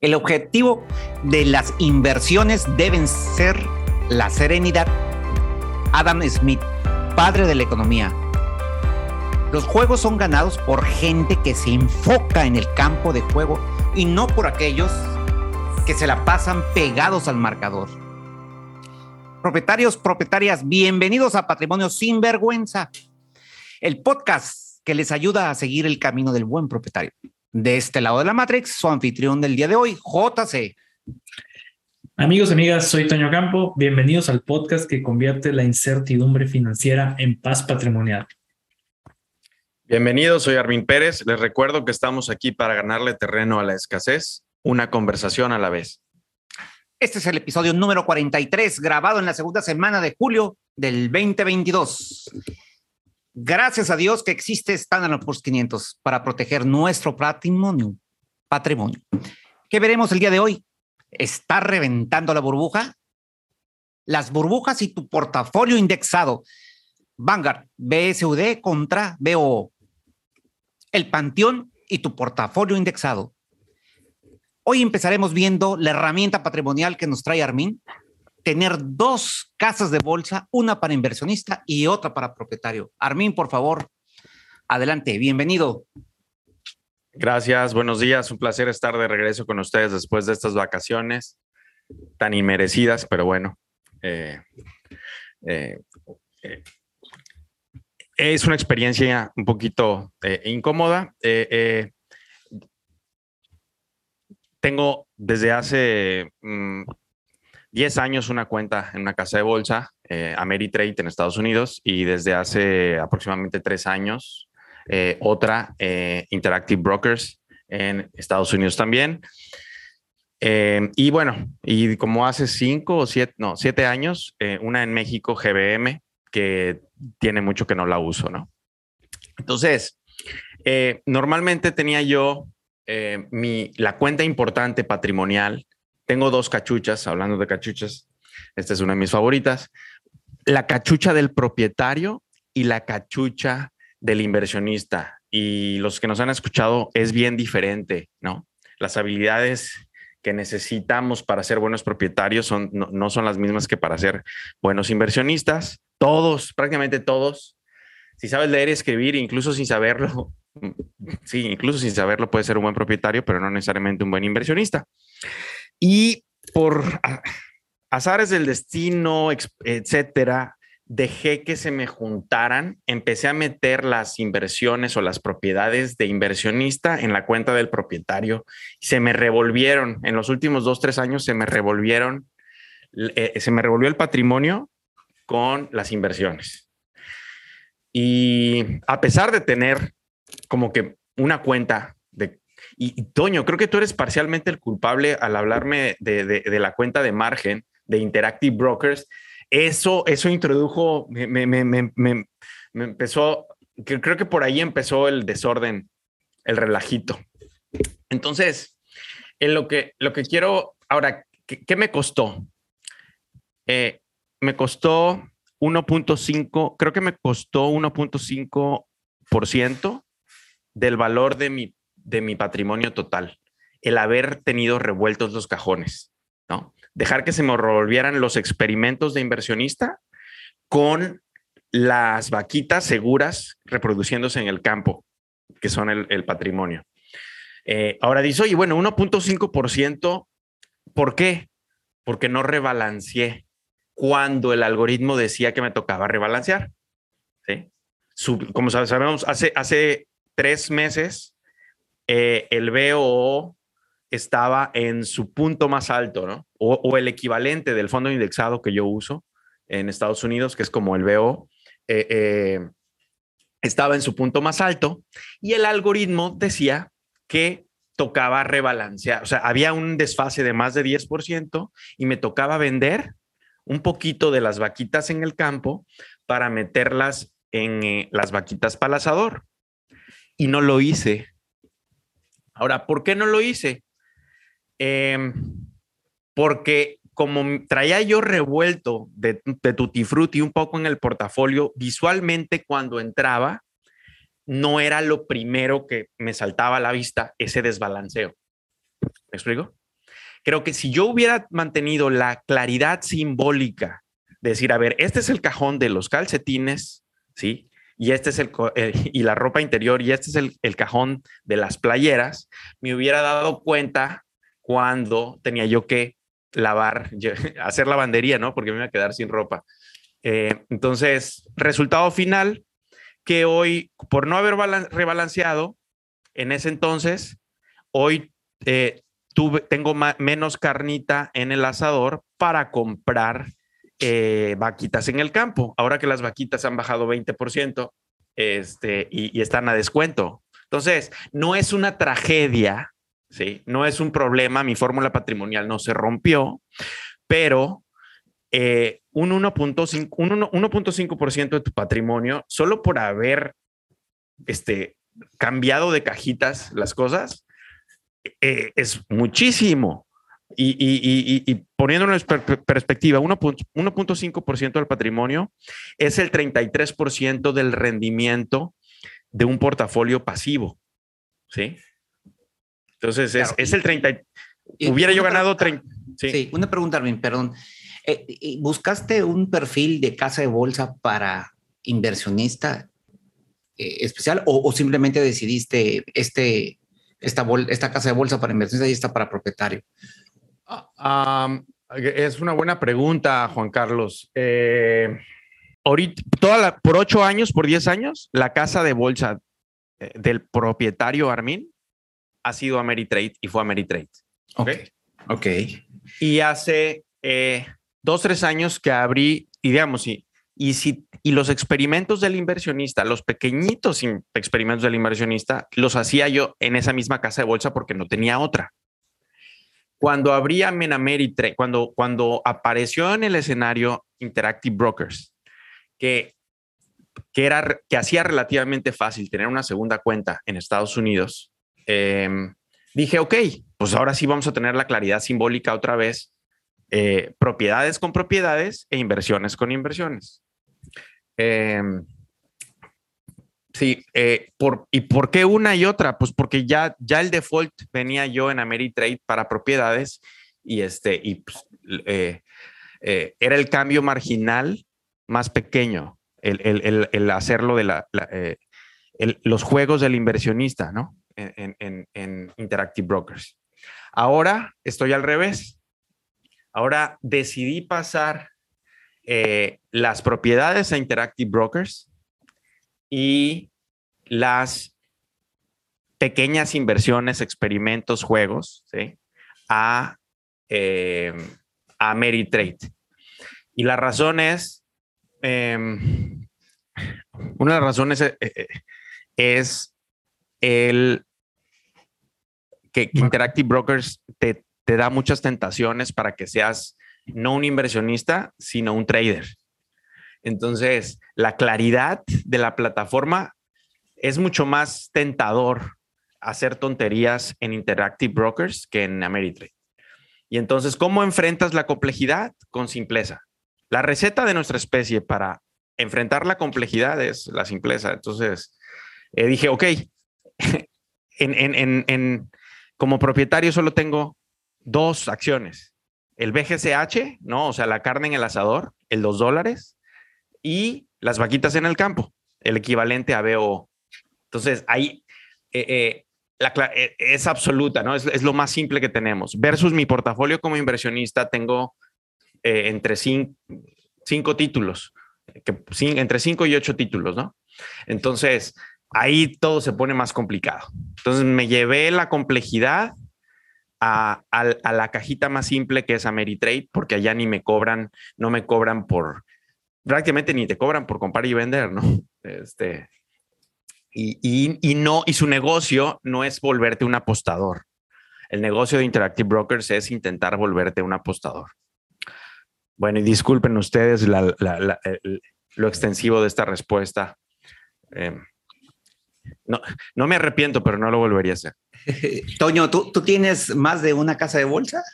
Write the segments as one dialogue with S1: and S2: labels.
S1: El objetivo de las inversiones deben ser la serenidad. Adam Smith, padre de la economía. Los juegos son ganados por gente que se enfoca en el campo de juego y no por aquellos que se la pasan pegados al marcador. Propietarios, propietarias, bienvenidos a Patrimonio Sin Vergüenza, el podcast que les ayuda a seguir el camino del buen propietario. De este lado de la Matrix, su anfitrión del día de hoy, JC.
S2: Amigos y amigas, soy Toño Campo. Bienvenidos al podcast que convierte la incertidumbre financiera en paz patrimonial.
S3: Bienvenidos, soy Armin Pérez. Les recuerdo que estamos aquí para ganarle terreno a la escasez, una conversación a la vez.
S1: Este es el episodio número 43, grabado en la segunda semana de julio del 2022. Gracias a Dios que existe Standard Poor's 500 para proteger nuestro patrimonio. Patrimonio. ¿Qué veremos el día de hoy? ¿Está reventando la burbuja? Las burbujas y tu portafolio indexado. Vanguard, BSUD contra BO. El Panteón y tu portafolio indexado. Hoy empezaremos viendo la herramienta patrimonial que nos trae Armin, tener dos casas de bolsa, una para inversionista y otra para propietario. Armin, por favor, adelante, bienvenido.
S3: Gracias, buenos días, un placer estar de regreso con ustedes después de estas vacaciones tan inmerecidas, pero bueno, eh, eh, eh, es una experiencia un poquito incómoda tengo desde hace 10 mm, años una cuenta en una casa de bolsa, eh, Ameritrade en Estados Unidos, y desde hace aproximadamente tres años eh, otra, eh, Interactive Brokers en Estados Unidos también. Eh, y bueno, y como hace cinco o siete, no, siete años, una en México, GBM, que tiene mucho que no la uso, ¿no? Entonces, normalmente tenía yo mi, la cuenta importante patrimonial. Tengo dos cachuchas, hablando de cachuchas, esta es una de mis favoritas. La cachucha del propietario y la cachucha del inversionista. Y los que nos han escuchado es bien diferente, ¿no? Las habilidades que necesitamos para ser buenos propietarios son, no, no son las mismas que para ser buenos inversionistas. Todos, prácticamente todos, si sabes leer y escribir, incluso sin saberlo, sí, incluso sin saberlo, puede ser un buen propietario, pero no necesariamente un buen inversionista. Y por azares del destino, etcétera, dejé que se me juntaran, empecé a meter las inversiones o las propiedades de inversionista en la cuenta del propietario. Se me revolvieron, en los últimos dos, tres años se me revolvieron, eh, se me revolvió el patrimonio con las inversiones. Y a pesar de tener como que una cuenta Y, Toño, creo que tú eres parcialmente el culpable al hablarme de, la cuenta de margen de Interactive Brokers. Eso, eso introdujo, me, me, empezó, creo que por ahí empezó el desorden, el relajito. Entonces, en lo que, lo que quiero, ahora, ¿qué, me costó? Eh, me costó 1.5, creo que me costó 1.5% del valor de mi, de mi patrimonio total, el haber tenido revueltos los cajones, ¿no? Dejar que se me revolvieran los experimentos de inversionista con las vaquitas seguras reproduciéndose en el campo, que son el, patrimonio. Eh, ahora dice, oye, bueno, 1.5%, ¿por qué? Porque no rebalanceé cuando el algoritmo decía que me tocaba rebalancear. ¿sí? como sabemos, hace, hace tres meses, eh, el BOO estaba en su punto más alto, ¿no? O, el equivalente del fondo indexado que yo uso en Estados Unidos, que es como el BO, eh, eh, estaba en su punto más alto y el algoritmo decía que tocaba rebalancear, o sea, había un desfase de más de 10% y me tocaba vender un poquito de las vaquitas en el campo para meterlas en las vaquitas palazador y no lo hice. Ahora, ¿por qué no lo hice? Em, porque como traía yo revuelto de, de Tutti Frutti un poco en el portafolio, visualmente cuando entraba, no era lo primero que me saltaba a la vista ese desbalanceo. ¿Me explico? Creo que si yo hubiera mantenido la claridad simbólica de decir, a ver, este es el cajón de los calcetines, ¿sí? Y este es el, y la ropa interior, y este es el, el cajón de las playeras, me hubiera dado cuenta cuando tenía yo que lavar, hacer lavandería, ¿no? Porque me iba a quedar sin ropa. Eh, entonces, resultado final, que hoy, por no haber rebalanceado, en ese entonces, hoy eh, tuve, tengo menos carnita en el asador para comprar eh, vaquitas en el campo. Ahora que las vaquitas han bajado 20% este, y, están a descuento. Entonces, no es una tragedia, ¿sí? No es un problema, mi fórmula patrimonial no se rompió, pero eh, un 1.5% de tu patrimonio, solo por haber este, cambiado de cajitas las cosas, eh, es muchísimo. Y, y, y, poniéndolo en perspectiva, 1.5% del patrimonio es el 33% del rendimiento de un portafolio pasivo. ¿Sí? Entonces es, el 30. Hubiera yo ganado 30.
S1: Sí. una pregunta, Armin, perdón. Eh, ¿Buscaste un perfil de casa de bolsa para inversionista eh, especial o, simplemente decidiste este, esta, esta casa de bolsa para inversionista y esta para propietario?
S3: Es una buena pregunta, Juan Carlos. Eh, ahorita, toda por ocho años, por diez años, la casa de bolsa del propietario Armin ha sido Ameritrade y fue Ameritrade.
S1: Ok. Ok.
S3: Y hace dos, tres años que abrí, y digamos, y, y, si, y los experimentos del inversionista, los pequeñitos experimentos del inversionista, los hacía yo en esa misma casa de bolsa porque no tenía otra. Cuando abrí Menameritrade, cuando, cuando apareció en el escenario Interactive Brokers, que, que, era, que hacía relativamente fácil tener una segunda cuenta en Estados Unidos, em, dije, ok, pues ahora sí vamos a tener la claridad simbólica otra vez eh, propiedades con propiedades e inversiones con inversiones. Em, sí, eh, por, ¿y por qué una y otra? Pues porque ya, ya el default venía yo en Ameritrade para propiedades y, este, y pues, eh, era el cambio marginal más pequeño, el, hacerlo de la, los juegos del inversionista, ¿no? En, en Interactive Brokers. Ahora estoy al revés Ahora decidí pasar eh, las propiedades a Interactive Brokers y las pequeñas inversiones, experimentos, juegos, a, eh, a Meritrade. Y la razón es, em, una de las razones eh, es el que Interactive Brokers te, te da muchas tentaciones para que seas no un inversionista, sino un trader. Entonces, la claridad de la plataforma es mucho más tentador hacer tonterías en Interactive Brokers que en Ameritrade. Y entonces, ¿cómo enfrentas la complejidad? Con simpleza. La receta de nuestra especie para enfrentar la complejidad es la simpleza. Entonces, eh, dije, ok, como propietario solo tengo dos acciones. El BGCH, ¿no? O sea, la carne en el asador, el dos dólares, y las vaquitas en el campo, el equivalente a BO. Entonces, ahí eh, eh, la, eh, es absoluta, ¿no? Es, lo más simple que tenemos. Versus mi portafolio como inversionista, tengo entre cinco, títulos, que, entre cinco y ocho títulos, ¿no? Entonces, ahí todo se pone más complicado. Entonces, me llevé la complejidad a, la cajita más simple que es Ameritrade, porque allá ni me cobran, no me cobran por, prácticamente ni te cobran por comprar y vender, ¿no? Este, y, y, no, y su negocio no es volverte un apostador. El negocio de Interactive Brokers es intentar volverte un apostador. Bueno, y disculpen ustedes lo extensivo de esta respuesta. Em, no, no me arrepiento, pero no lo volvería a hacer.
S1: Toño, ¿tú, ¿tú, tienes más de una casa de bolsa?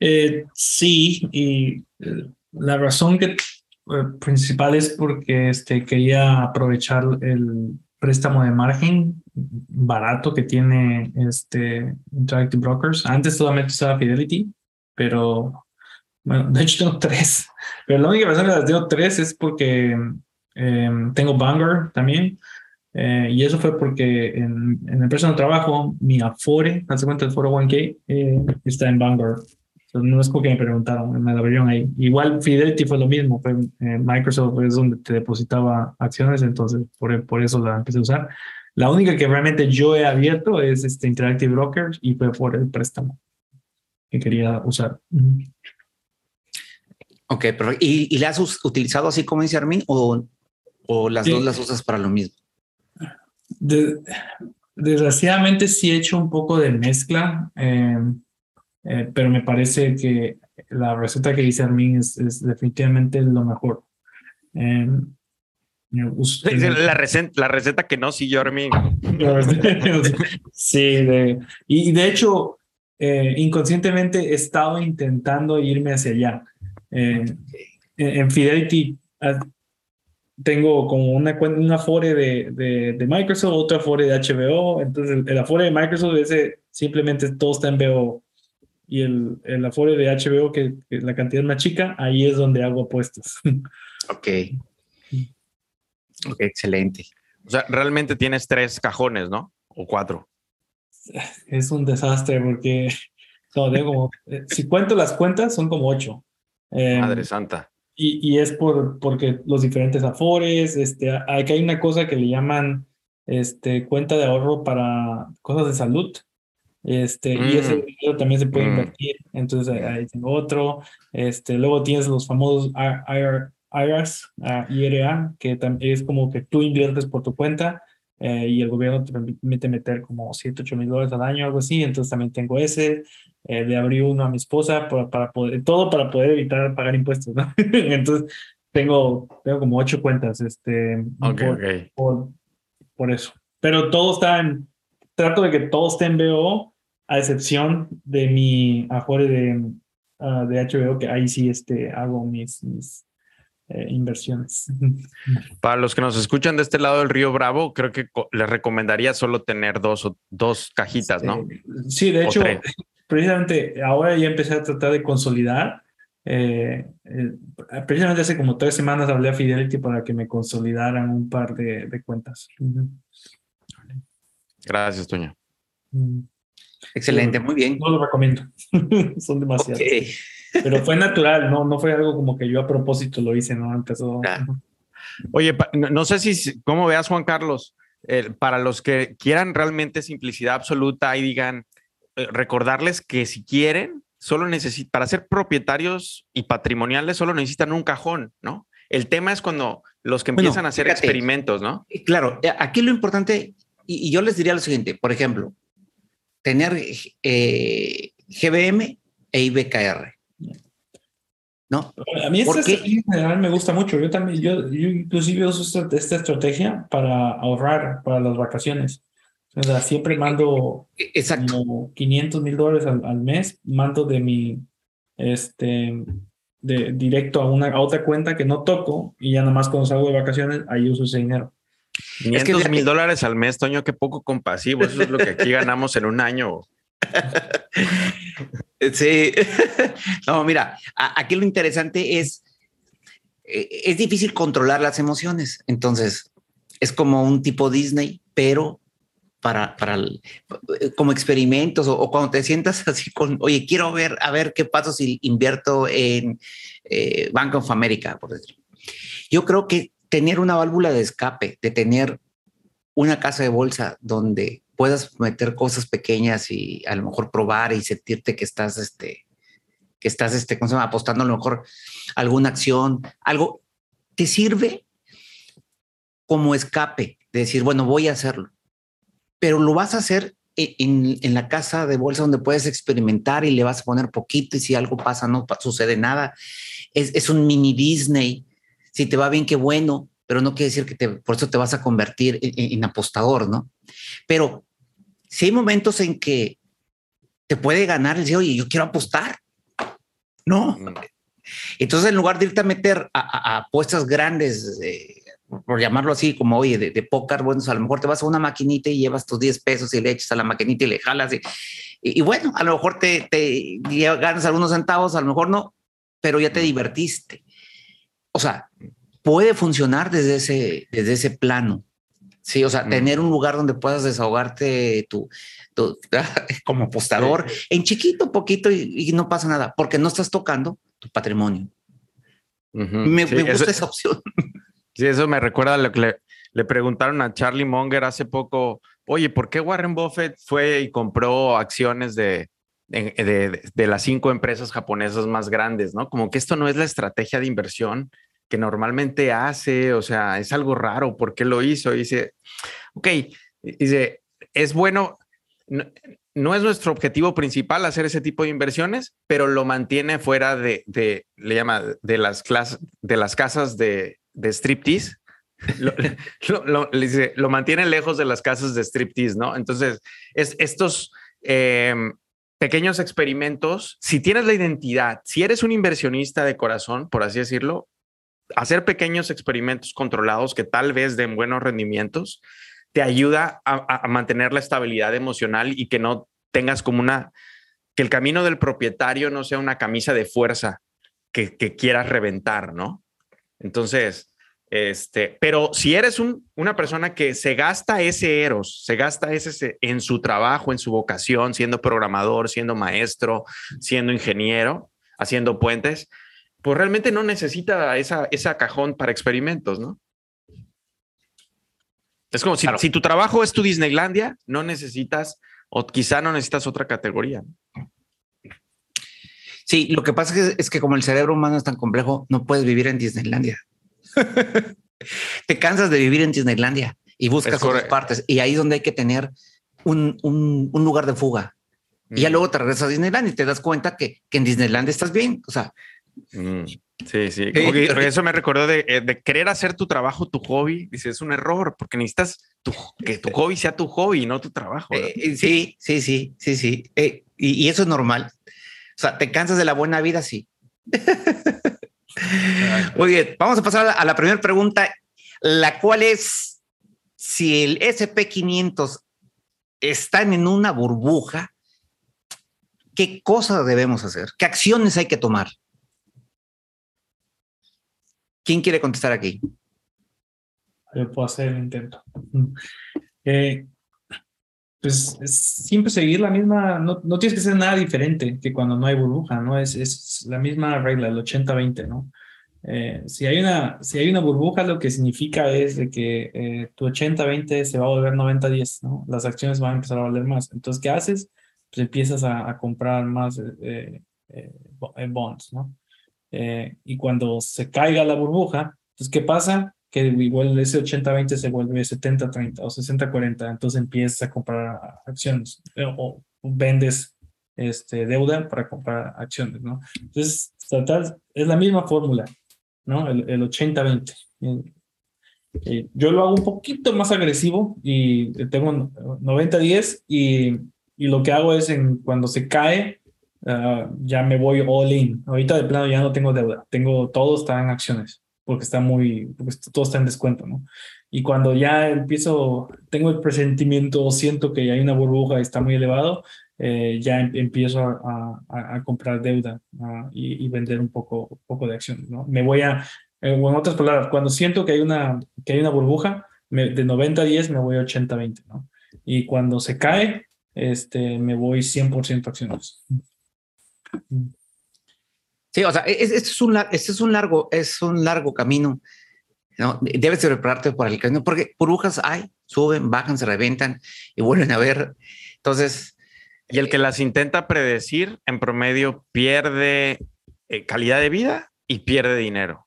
S2: Eh, sí, y eh, la razón que, eh, principal es porque este, quería aprovechar el préstamo de margen barato que tiene este Interactive Brokers. Antes solamente usaba Fidelity, pero bueno, de hecho tengo tres. Pero la única razón que las tengo tres es porque em, tengo Vanguard también. Eh, y eso fue porque en, en la empresa donde trabajo, mi Afore, hace cuenta el Foro 1K, eh, está en Vanguard. No es como que me preguntaron, me la abrieron ahí. Igual Fidelity fue lo mismo, fue, eh, Microsoft es donde te depositaba acciones, entonces por, por eso la empecé a usar. La única que realmente yo he abierto es este Interactive Brokers y fue por el préstamo que quería usar.
S1: Ok, pero ¿y, y la has utilizado así como dice Armin o, o las dos las usas para lo mismo?
S2: desgraciadamente sí he hecho un poco de mezcla, em, eh, pero me parece que la receta que dice Armin es, es definitivamente lo mejor. Em,
S3: la, receta, la receta que no siguió Armin.
S2: sí, y de hecho, eh, inconscientemente he estado intentando irme hacia allá. Eh, en Fidelity ah, tengo como una una Afore de, de, Microsoft, otra Afore de HBO. Entonces, el, Afore de Microsoft ese simplemente todo está en BO. Y el, el Afore de HBO, que, la cantidad es más chica, ahí es donde hago apuestas.
S1: Ok. Ok, excelente.
S3: O sea, realmente tienes tres cajones, ¿no? O cuatro.
S2: Es un desastre porque como, eh, si cuento las cuentas, son como ocho.
S3: Madre em, santa.
S2: Y, y, es por, porque los diferentes afores, este, aquí hay una cosa que le llaman este, cuenta de ahorro para cosas de salud. Este, y ese mm. dinero también se puede mm. invertir. Entonces ahí tengo otro. Este, luego tienes los famosos IRAs, IRA, que es como que tú inviertes por tu cuenta eh, y el gobierno te permite meter como 7, 8 mil dólares al año, algo así. Entonces también tengo ese. Eh, le abrí uno a mi esposa para, para poder, todo para poder evitar pagar impuestos, ¿no? Entonces tengo, tengo como ocho cuentas, este, por, Por, eso. Pero todo está en, trato de que todo esté en BO, a excepción de mi Afore de, ah, de HBO, que ahí sí este, hago mis, mis eh, inversiones.
S3: Para los que nos escuchan de este lado del río Bravo, creo que les recomendaría solo tener dos, dos cajitas, ¿no?
S2: Sí, de hecho, precisamente ahora ya empecé a tratar de consolidar. Eh, eh, precisamente hace como tres semanas hablé a Fidelity para que me consolidaran un par de, de cuentas.
S3: Gracias, Toño.
S1: Mm. Excelente, muy bien.
S2: No lo recomiendo. Son demasiados. Pero fue natural, no, no fue algo como que yo a propósito lo hice, ¿no? Empezó.
S3: Oye, no sé si, ¿cómo veas, Juan Carlos? para los que quieran realmente simplicidad absoluta y digan, eh, recordarles que si quieren, solo necesitan, para ser propietarios y patrimoniales, solo necesitan un cajón, ¿no? El tema es cuando los que empiezan a hacer experimentos, ¿no?
S1: Eh, claro, eh, aquí lo importante, y, yo les diría lo siguiente, por ejemplo, tener GBM e IBKR. ¿no?
S2: A mí esta en general me gusta mucho. Yo también, yo, yo inclusive uso esta, esta, estrategia para ahorrar para las vacaciones. O sea, siempre mando
S1: Exacto.
S2: como 500 mil dólares al, mes, mando de mi, este, de directo a una a otra cuenta que no toco y ya nada más cuando salgo de vacaciones, ahí uso ese dinero.
S3: 500 mil dólares al mes, Toño, qué poco compasivo. Eso es lo que aquí ganamos en un año.
S1: Sí, no, mira, aquí lo interesante es, eh, es difícil controlar las emociones, entonces es como un tipo Disney, pero para, para como experimentos o, cuando te sientas así con, oye, quiero ver, a ver qué pasa si invierto en eh, Bank of America, por decir. Yo creo que tener una válvula de escape, de tener una casa de bolsa donde puedas meter cosas pequeñas y a lo mejor probar y sentirte que estás, este, que estás, este, ¿cómo se llama? Apostando a lo mejor alguna acción, algo, te sirve como escape de decir, bueno, voy a hacerlo, pero lo vas a hacer en, en, la casa de bolsa donde puedes experimentar y le vas a poner poquito y si algo pasa no sucede nada. Es, es un mini Disney. Si te va bien, qué bueno, pero no quiere decir que te, por eso te vas a convertir en, en apostador, ¿no? Pero si hay momentos en que te puede ganar el decir, oye, yo quiero apostar. No. Mm. Entonces, en lugar de irte a meter a, apuestas grandes, por llamarlo así, como oye, de, de póker, bueno, a lo mejor te vas a una maquinita y llevas tus 10 pesos y le echas a la maquinita y le jalas. Y, y, bueno, a lo mejor te, te ganas algunos centavos, a lo mejor no, pero ya te divertiste. O sea, puede funcionar desde ese, desde ese plano. Sí, o sea, tener un lugar donde puedas desahogarte tu, tu como apostador en chiquito, poquito y, no pasa nada, porque no estás tocando tu patrimonio. me, me, gusta esa opción.
S3: Sí, eso me recuerda a lo que le, le, preguntaron a Charlie Munger hace poco. Oye, ¿por qué Warren Buffett fue y compró acciones de, de, de, las cinco empresas japonesas más grandes? ¿No? Como que esto no es la estrategia de inversión que normalmente hace, o sea, es algo raro, ¿por qué lo hizo? Y dice, ok, dice, es bueno, no, es nuestro objetivo principal hacer ese tipo de inversiones, pero lo mantiene fuera de, le llama, de las casas de, de striptease. lo, mantiene lejos de las casas de striptease, ¿no? Entonces, es, estos eh, pequeños experimentos, si tienes la identidad, si eres un inversionista de corazón, por así decirlo, hacer pequeños experimentos controlados que tal vez den buenos rendimientos, te ayuda a, mantener la estabilidad emocional y que no tengas como una, que el camino del propietario no sea una camisa de fuerza que, quieras reventar, ¿no? Entonces, este, pero si eres una persona que se gasta ese eros, se gasta ese en su trabajo, en su vocación, siendo programador, siendo maestro, siendo ingeniero, haciendo puentes, pues realmente no necesita esa, esa cajón para experimentos, ¿no? Es como si, si, tu trabajo es tu Disneylandia, no necesitas, o quizá no necesitas otra categoría.
S1: Sí, lo que pasa es que, es que como el cerebro humano es tan complejo, no puedes vivir en Disneylandia. Te cansas de vivir en Disneylandia y buscas otras partes. Y ahí es donde hay que tener un, un, un lugar de fuga. Y ya mm. luego te regresas a Disneylandia y te das cuenta que, que en Disneylandia estás bien. O sea,
S3: Mm, sí, sí. eso me recordó eh, de, querer hacer tu trabajo tu hobby. Dice, es un error porque necesitas que tu hobby sea tu hobby, no tu trabajo.
S1: Eh, sí, sí, sí, sí, sí. Eh, y, eso es normal. O sea, te cansas de la buena vida, sí. Muy bien, vamos a pasar a la primera pregunta, la cual es si el SP500 están en una burbuja, ¿qué cosas debemos hacer? ¿Qué acciones hay que tomar? ¿Quién quiere contestar aquí?
S2: Yo puedo hacer el intento. Eh, pues siempre seguir la misma, no, no, tienes que ser nada diferente que cuando no hay burbuja, ¿no? Es, es la misma regla, el 80-20, ¿no? Eh, si, hay una, si hay una burbuja, lo que significa es de que eh, tu 80-20 se va a volver 90-10, ¿no? Las acciones van a empezar a valer más. Entonces, ¿qué haces? Pues empiezas a, a comprar más bonds, ¿no? Eh, y cuando se caiga la burbuja, entonces, ¿qué pasa? Que igual ese 80-20 se vuelve 70-30 o 60-40, entonces empiezas a comprar acciones eh, o, vendes este, deuda para comprar acciones, ¿no? Entonces, es la misma fórmula, ¿no? El, el 80-20. Eh, yo lo hago un poquito más agresivo y tengo 90-10 y, y lo que hago es en, cuando se cae, Ah, ya me voy all in. Ahorita de plano ya no tengo deuda, tengo todo está en acciones porque está muy, porque todo está en descuento, ¿no? Y cuando ya empiezo, tengo el presentimiento, siento que hay una burbuja y está muy elevado, eh, ya em, empiezo a, a, comprar deuda y, y, vender un poco, poco de acciones, ¿no? Me voy a, eh, en otras palabras, cuando siento que hay una, que hay una burbuja, de 90 a 10 me voy a 80 a 20, ¿no? Y cuando se cae, este, me voy 100% acciones.
S1: Sí, o sea, esto es un, este es un largo, es un largo camino. ¿no? Debes de prepararte para el camino, porque burbujas hay, suben, bajan, se reventan y vuelven a ver. Entonces.
S3: Y el que las intenta predecir, en promedio, pierde eh, calidad de vida y pierde dinero.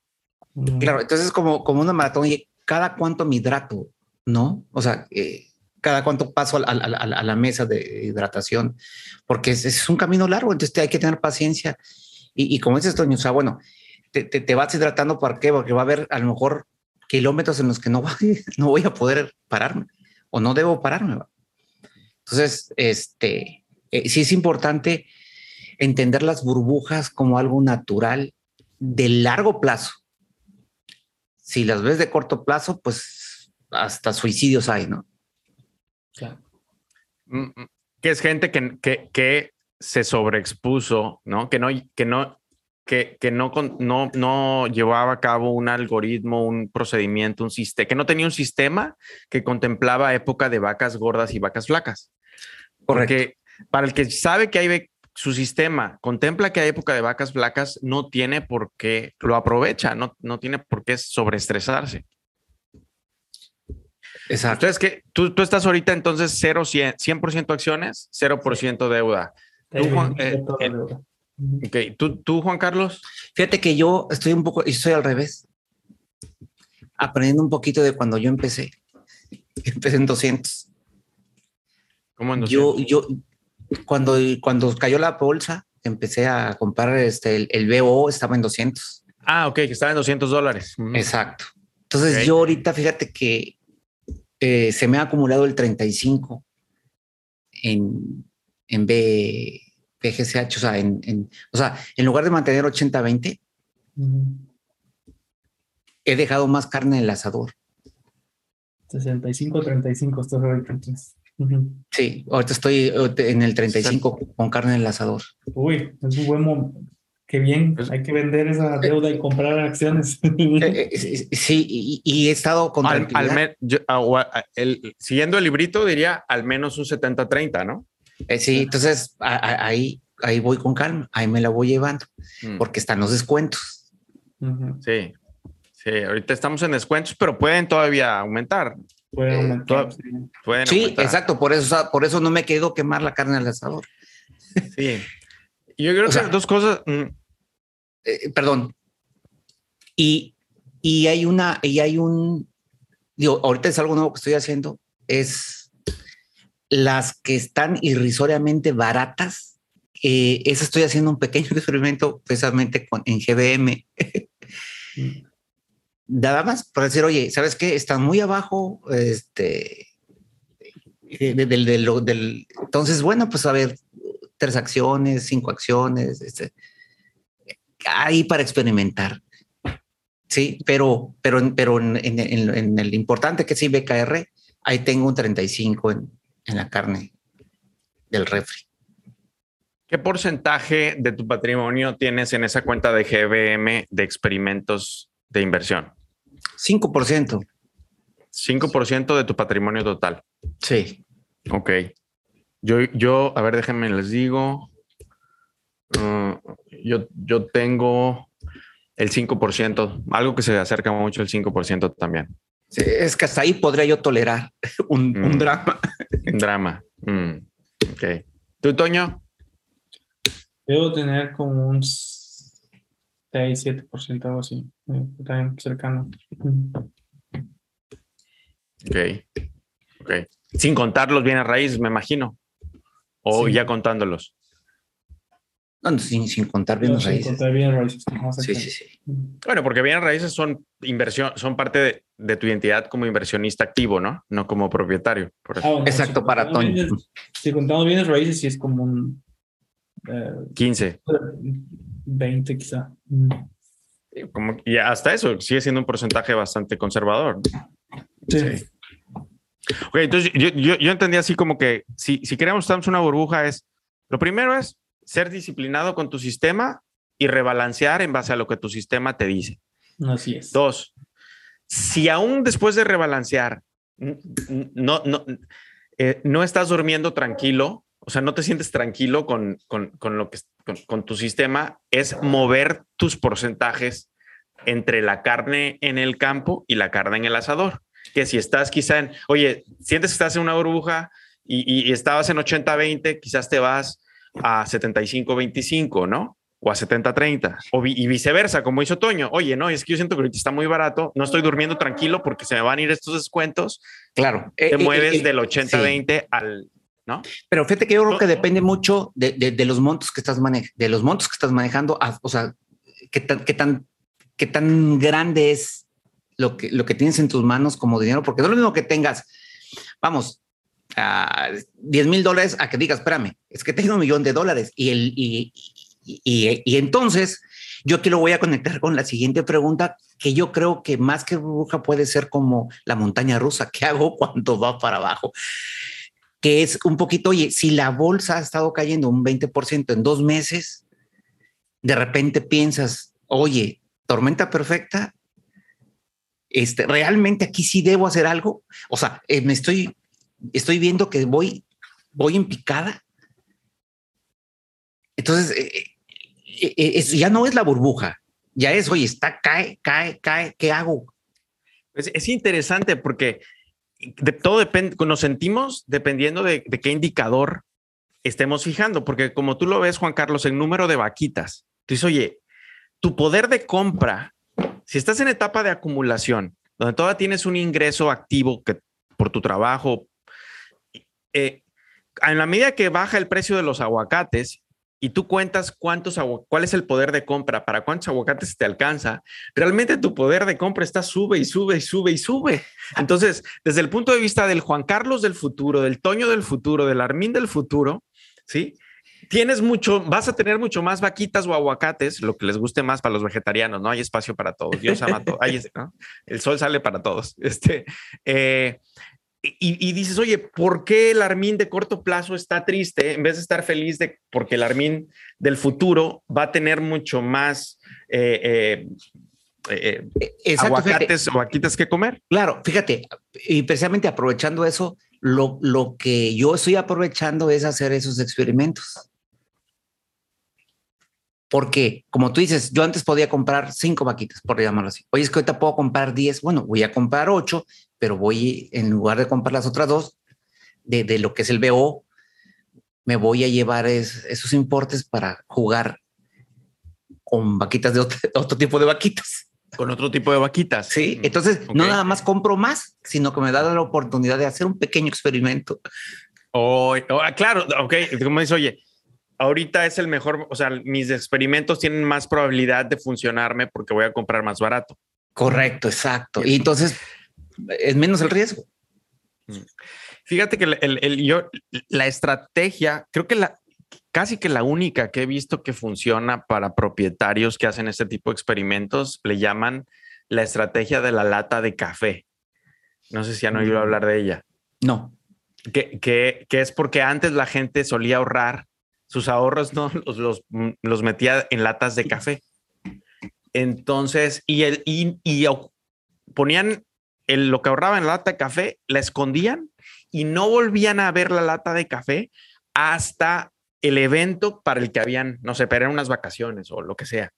S1: Claro, entonces es como, como una maratón y cada cuánto me hidrato, ¿no? O sea, eh, cada cuánto paso a, la mesa de hidratación, porque es, un camino largo, entonces hay que tener paciencia. Y, como dices, Toño, o sea, bueno, te, vas hidratando, ¿por qué? Porque va a haber a lo mejor kilómetros en los que no, no voy a poder pararme o no debo pararme. Entonces, este, eh, sí es importante entender las burbujas como algo natural de largo plazo. si las ves de corto plazo, pues hasta suicidios hay, ¿no?
S2: Claro.
S3: Mm, mm, Que es gente que, que, que se sobreexpuso, ¿no? Que no, que no, que, que no, no, no llevaba a cabo un algoritmo, un procedimiento, un sistema, que no tenía un sistema que contemplaba época de vacas gordas y vacas flacas. Porque para el que sabe que hay su sistema contempla que hay época de vacas flacas, no tiene por qué, lo aprovecha, no, no tiene por qué sobreestresarse.
S1: Exacto.
S3: Entonces, que tú, tú estás ahorita entonces 0, 100, 100% acciones, 0% deuda. Tú, Juan, eh, eh, ¿Tú, tú, Juan Carlos.
S1: Fíjate que yo estoy un poco, y soy al revés, aprendiendo un poquito de cuando yo empecé. Empecé en 200.
S3: ¿Cómo en
S1: Yo,
S3: 200?
S1: yo, cuando, cuando cayó la bolsa, empecé a comprar este, el, el BO, estaba en 200.
S3: Ah, ok, que estaba en 200 dólares. Mm.
S1: Exacto. Entonces yo ahorita, fíjate que eh, se me ha acumulado el 35 en, en B, BGCH, o sea, en, en- o sea, en lugar de mantener 80-20,
S2: Ujú.
S1: he dejado más carne en el asador.
S2: 65, 35 estás ahorita entonces. Ujú.
S1: Sí, ahorita estoy eh, en el 35 con carne en el asador.
S2: Uy, es un buen momento. Qué bien, hay que vender esa deuda y comprar acciones.
S1: Eh, eh, sí, y, y he estado con
S3: Al, al me- yo- ah, el- siguiendo el librito, diría al menos un 70-30, ¿no?
S1: Eh, sí, entonces a- a- ahí, ahí voy con calma, ahí me la voy llevando,
S3: Mm.
S1: porque están los descuentos.
S2: Ujú.
S3: Sí, sí, ahorita estamos en descuentos, pero pueden todavía aumentar.
S2: Puede
S1: Eh,
S2: aumentar.
S3: toda-
S2: sí.
S3: Pueden
S1: Sí,
S3: aumentar.
S1: exacto, por eso, por eso no me quedo quemar la carne al asador.
S3: Sí. Yo creo
S1: O
S3: que
S1: sea-
S3: dos cosas. mm,
S1: Eh, perdón. Y, y hay una, y hay un, digo, ahorita es algo nuevo que estoy haciendo, es las que están irrisoriamente baratas. Eh, eso estoy haciendo un pequeño experimento precisamente con, en GBM.
S2: Mm.
S1: Nada más para decir, oye, ¿sabes qué? Están muy abajo, este, de- del, del- del- entonces, bueno, pues a ver, tres acciones, cinco acciones, este, ahí para experimentar. Sí, pero, pero, pero en, en- en- en el importante que es IBKR, ahí tengo un 35 en, en la carne del refri.
S3: ¿Qué porcentaje de tu patrimonio tienes en esa cuenta de GBM de experimentos de inversión?
S1: 5%.
S3: 5% de tu patrimonio total.
S1: Sí.
S3: Ok. Yo, yo, a ver, déjenme les digo. Uh, yo, yo tengo el 5%, algo que se acerca mucho al 5% también.
S1: Sí, Es que hasta ahí podría yo tolerar un, un
S3: Mm.
S1: drama.
S3: Un drama. Mm, ok. ¿Tú, Toño?
S2: Debo tener como un 6, 7%, algo así. eh, También cercano.
S3: Ok. Ok. Sin contar los bienes raíces, me imagino. O
S2: Sí.
S3: ya contándolos.
S1: No, no, sin, sin contar bien
S2: No, sin
S1: raíces.
S2: contar bien raíces. Ajá,
S1: Sí, sí, sí.
S3: Bueno, porque bienes raíces son inversión, son parte de, de tu identidad como inversionista activo, ¿no? No como propietario. Por eso.
S2: Ah, bueno,
S1: Exacto,
S2: si
S1: para Toño.
S2: Si contamos bienes raíces, sí es como un eh,
S3: 15.
S2: 20 quizá.
S3: Como, y hasta eso sigue siendo un porcentaje bastante conservador.
S2: Sí.
S3: Ok, entonces yo, yo, yo entendí así como que si, si queremos estamos una burbuja es, lo primero es ser disciplinado con tu sistema y rebalancear en base a lo que tu sistema te dice.
S2: Así es.
S3: Dos, si aún después de rebalancear no, no, eh, no estás durmiendo tranquilo, o sea, no te sientes tranquilo con, con, con lo que, con, con tu sistema, es mover tus porcentajes entre la carne en el campo y la carne en el asador. Que si estás quizá en, oye, sientes que estás en una burbuja y, y- y estabas en 80-20, quizás te vas a 75-25, ¿no? O a 70-30, o vi- y viceversa, como hizo Toño. Oye, no, es que yo siento que ahorita está muy barato, no estoy durmiendo tranquilo porque se me van a ir estos descuentos.
S1: Claro.
S3: Te
S1: Eh, eh,
S3: mueves
S1: eh,
S3: del
S1: sí.
S3: 80-20 al, ¿no?
S1: Pero fíjate que yo creo que depende mucho de, de- de los montos que estás manejando, de los montos que estás manejando, a- o sea, qué tan, qué tan, qué tan grande es lo que, lo que tienes en tus manos como dinero, porque no es lo mismo que tengas, vamos, a 10 mil dólares a que digas, espérame, es que tengo un millón de dólares y, el, y, y, y- y entonces yo te lo voy a conectar con la siguiente pregunta, que yo creo que más que burbuja puede ser como la montaña rusa. ¿Qué hago cuando va para abajo? Que es un poquito, oye, si la bolsa ha estado cayendo un 20% en dos meses, de repente piensas, oye, tormenta perfecta, este, realmente aquí sí debo hacer algo. O sea, eh, me estoy, estoy viendo que voy, voy en picada. Entonces, eh, eh, ya no es la burbuja, ya es, oye, está, cae, cae, cae, ¿qué hago?
S3: Es, es interesante porque de, todo depende, nos sentimos dependiendo de, de, qué indicador estemos fijando, porque como tú lo ves, Juan Carlos, el número de vaquitas, tú dices, oye, tu poder de compra, si estás en etapa de acumulación, donde todavía tienes un ingreso activo que, por tu trabajo, eh, en la medida que baja el precio de los aguacates y tú cuentas cuántos cuál es el poder de compra, para cuántos aguacates te alcanza, realmente tu poder de compra está sube y sube y sube y sube. Entonces, desde el punto de vista del Juan Carlos del futuro, del Toño del futuro, del Armín del futuro, ¿sí? Tienes mucho, vas a tener mucho más vaquitas o aguacates, lo que les guste más para los vegetarianos, ¿no? Hay espacio para todos. Dios ama todo. El sol sale para todos. Este, eh, y, dices, oye, ¿por qué el Armin de corto plazo está triste en vez de estar feliz de porque el Armin del futuro va a tener mucho más eh, eh, eh, aguacates o vaquitas que comer?
S1: Claro, fíjate, y precisamente aprovechando eso, lo, lo que yo estoy aprovechando es hacer esos experimentos. Porque, como tú dices, yo antes podía comprar cinco vaquitas, por llamarlo así. Oye, es que ahorita puedo comprar diez. Bueno, voy a comprar ocho, pero voy, en lugar de comprar las otras dos, de, de lo que es el BO, me voy a llevar esos importes para jugar con vaquitas de otro, otro, tipo de vaquitas.
S3: Con otro tipo de vaquitas.
S1: Sí, entonces okay. no nada más compro más, sino que me da la oportunidad de hacer un pequeño experimento.
S3: Oh, oh claro, ok, como dice, oye, ahorita es el mejor, o sea, mis experimentos tienen más probabilidad de funcionarme porque voy a comprar más barato.
S1: Correcto, exacto. Y entonces es menos el riesgo.
S3: Mm. Fíjate que el, el, el, yo, la estrategia, creo que la, casi que la única que he visto que funciona para propietarios que hacen este tipo de experimentos, le llaman la estrategia de la lata de café. No sé si han oído hablar de ella.
S1: No.
S3: Que, que, que es porque antes la gente solía ahorrar sus ahorros no los, los, los, metía en latas de café. Entonces, y, el, y, y ponían el, lo que ahorraba en la lata de café, la escondían y no volvían a ver la lata de café hasta el evento para el que habían, no sé, pero eran unas vacaciones o lo que sea.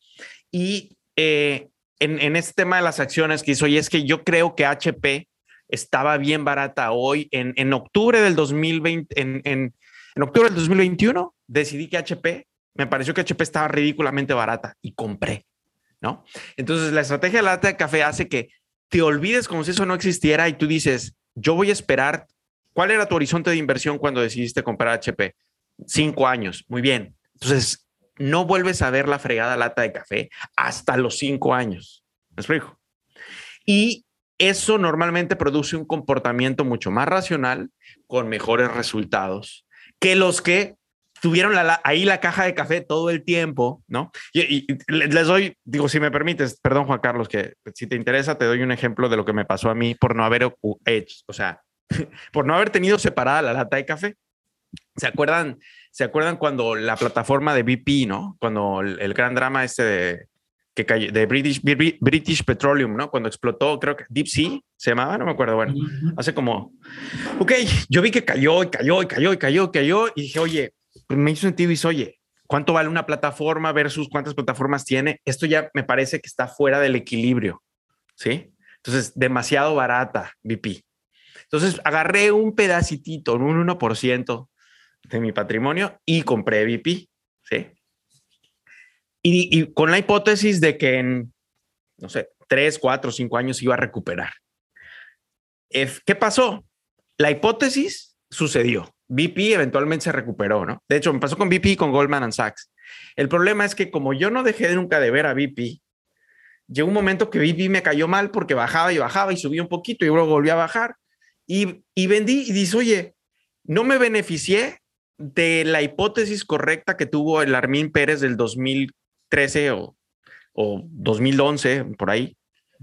S3: Y eh, en, en, este tema de las acciones que hizo, y es que yo creo que HP estaba bien barata hoy en, en octubre del 2020, en, en, en octubre del 2021 decidí que HP, me pareció que HP estaba ridículamente barata y compré, ¿no? Entonces la estrategia de la lata de café hace que te olvides como si eso no existiera y tú dices, yo voy a esperar. ¿Cuál era tu horizonte de inversión cuando decidiste comprar HP? Cinco años. Muy bien. Entonces, no vuelves a ver la fregada lata de café hasta los cinco años. ¿Me explico? Y eso normalmente produce un comportamiento mucho más racional con mejores resultados que los que tuvieron la, ahí la caja de café todo el tiempo, ¿no? Y, y, les doy, digo, si me permites, perdón Juan Carlos, que si te interesa, te doy un ejemplo de lo que me pasó a mí por no haber hecho, o sea, por no haber tenido separada la lata de café. ¿Se acuerdan, ¿Se acuerdan cuando la plataforma de BP, ¿no? Cuando el, el gran drama este de, que cayó, de British, British Petroleum, ¿no? Cuando explotó, creo que Deep Sea se llamaba, no me acuerdo, bueno, hace como, ok, yo vi que cayó y cayó y cayó y cayó y cayó y dije, oye, me hizo sentido y dice, oye, ¿cuánto vale una plataforma versus cuántas plataformas tiene? Esto ya me parece que está fuera del equilibrio, ¿sí? Entonces, demasiado barata, BP. Entonces, agarré un pedacitito, un 1% de mi patrimonio y compré BP, ¿sí? Y, y, con la hipótesis de que en, no sé, tres, cuatro, cinco años iba a recuperar. ¿Qué pasó? La hipótesis sucedió. BP eventualmente se recuperó, ¿no? De hecho, me pasó con BP y con Goldman Sachs. El problema es que como yo no dejé nunca de ver a BP, llegó un momento que BP me cayó mal porque bajaba y bajaba y subía un poquito y luego volvía a bajar. Y, y vendí y dice, oye, no me beneficié de la hipótesis correcta que tuvo el Armin Pérez del 2013 o o 2011, por ahí.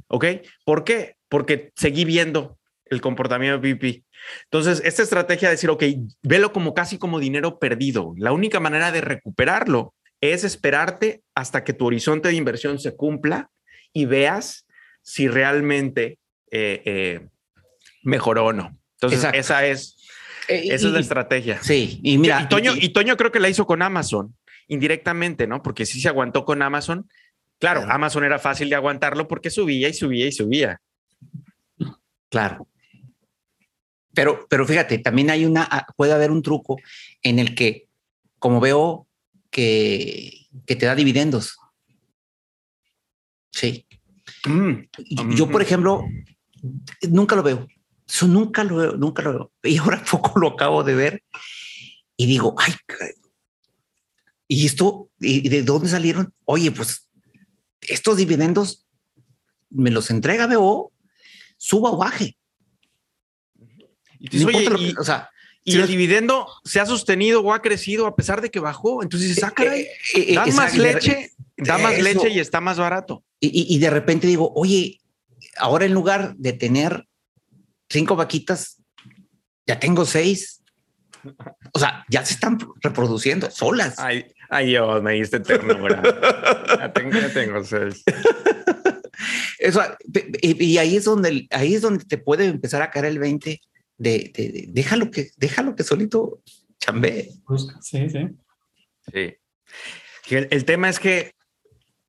S3: ¿Ok? ¿Por qué? Porque seguí viendo el comportamiento de PP. Entonces, esta estrategia de decir, ok, velo como casi como dinero perdido. La única manera de recuperarlo es esperarte hasta que tu horizonte de inversión se cumpla y veas si realmente eh, eh, mejoró o no. Entonces, esa es, eh, esa es la estrategia.
S1: Sí, y mira.
S3: Y Toño, y, Toño creo que la hizo con Amazon, indirectamente, ¿no? Porque sí se aguantó con Amazon. Claro, Amazon era fácil de aguantarlo porque subía y subía y subía.
S1: Claro. Pero, pero fíjate, también hay una, ah, puede haber un truco en el que, como veo que, que te da dividendos. Sí. Mm. Yo, por ejemplo, nunca lo veo. Eso nunca lo veo, nunca lo veo. Y ahora poco lo acabo de ver y digo, ay, ¿y esto? ¿Y de dónde salieron? Oye, pues estos dividendos me los entrega BO, suba o baje.
S3: Y, oye, o sea, y el dividendo se ha sostenido o ha crecido a pesar de que bajó. Entonces, saca eh, eh, eh, da más leche, da más leche y está más barato.
S1: Y, de repente digo, oye, ahora en lugar de tener cinco vaquitas, ya tengo seis. O sea, ya se están reproduciendo solas.
S3: Ay, ay Dios, me diste ternura. ya, tengo, ya tengo seis.
S1: Eso, y, ahí es donde ahí es donde te puede empezar a caer el 20 de, de, déjalo que déjalo que solito chambee.
S2: Sí, sí.
S3: Sí. el tema es que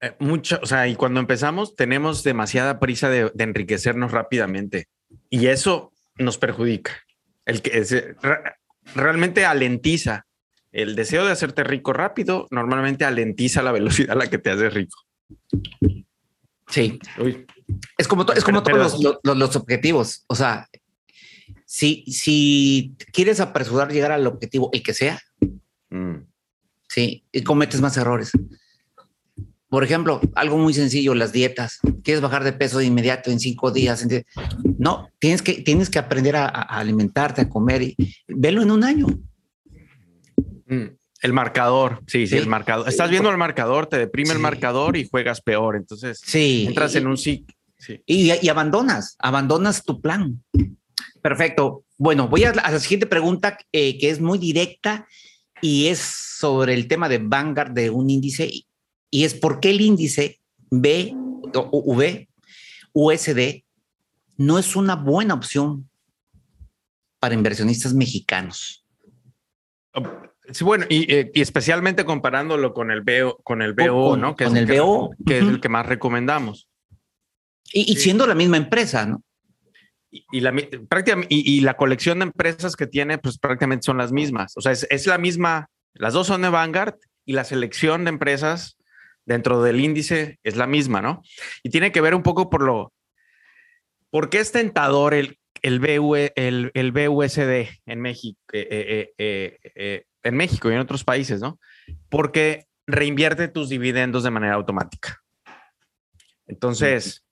S3: eh, mucho, o sea, y cuando empezamos tenemos demasiada prisa de, enriquecernos rápidamente y eso nos perjudica. El que realmente alentiza el deseo de hacerte rico rápido, normalmente alentiza la velocidad a la que te haces rico.
S1: Sí. Es como, es como todos los, objetivos. O sea, si, si quieres apresurar llegar al objetivo, el que sea, mm. sí, y cometes más errores. Por ejemplo, algo muy sencillo, las dietas. ¿Quieres bajar de peso de inmediato en cinco días? No, tienes que, tienes que aprender a, alimentarte, a comer y velo en un año.
S3: Mm, el marcador, sí, sí, el marcador. Estás viendo el marcador, te deprime el marcador y juegas peor. Entonces,
S1: sí,
S3: entras en un sí.
S1: Y, y, abandonas, abandonas tu plan. Perfecto. Bueno, voy a, la siguiente pregunta eh, que es muy directa y es sobre el tema de Vanguard de un índice y es por qué el índice B o V USD no es una buena opción para inversionistas mexicanos.
S3: Sí, bueno, y, eh, especialmente comparándolo con el BO, con el BO, ¿no?
S1: Que con es el, BO,
S3: que es el que más recomendamos.
S1: Y, siendo la misma empresa, ¿no?
S3: Y, la, y, la colección de empresas que tiene, pues prácticamente son las mismas. O sea, es, es la misma, las dos son de Vanguard y la selección de empresas dentro del índice es la misma, ¿no? Y tiene que ver un poco por lo, ¿por qué es tentador el, el, el, el BUSD en México, eh, eh, eh, en México y en otros países, ¿no? Porque reinvierte tus dividendos de manera automática. Entonces,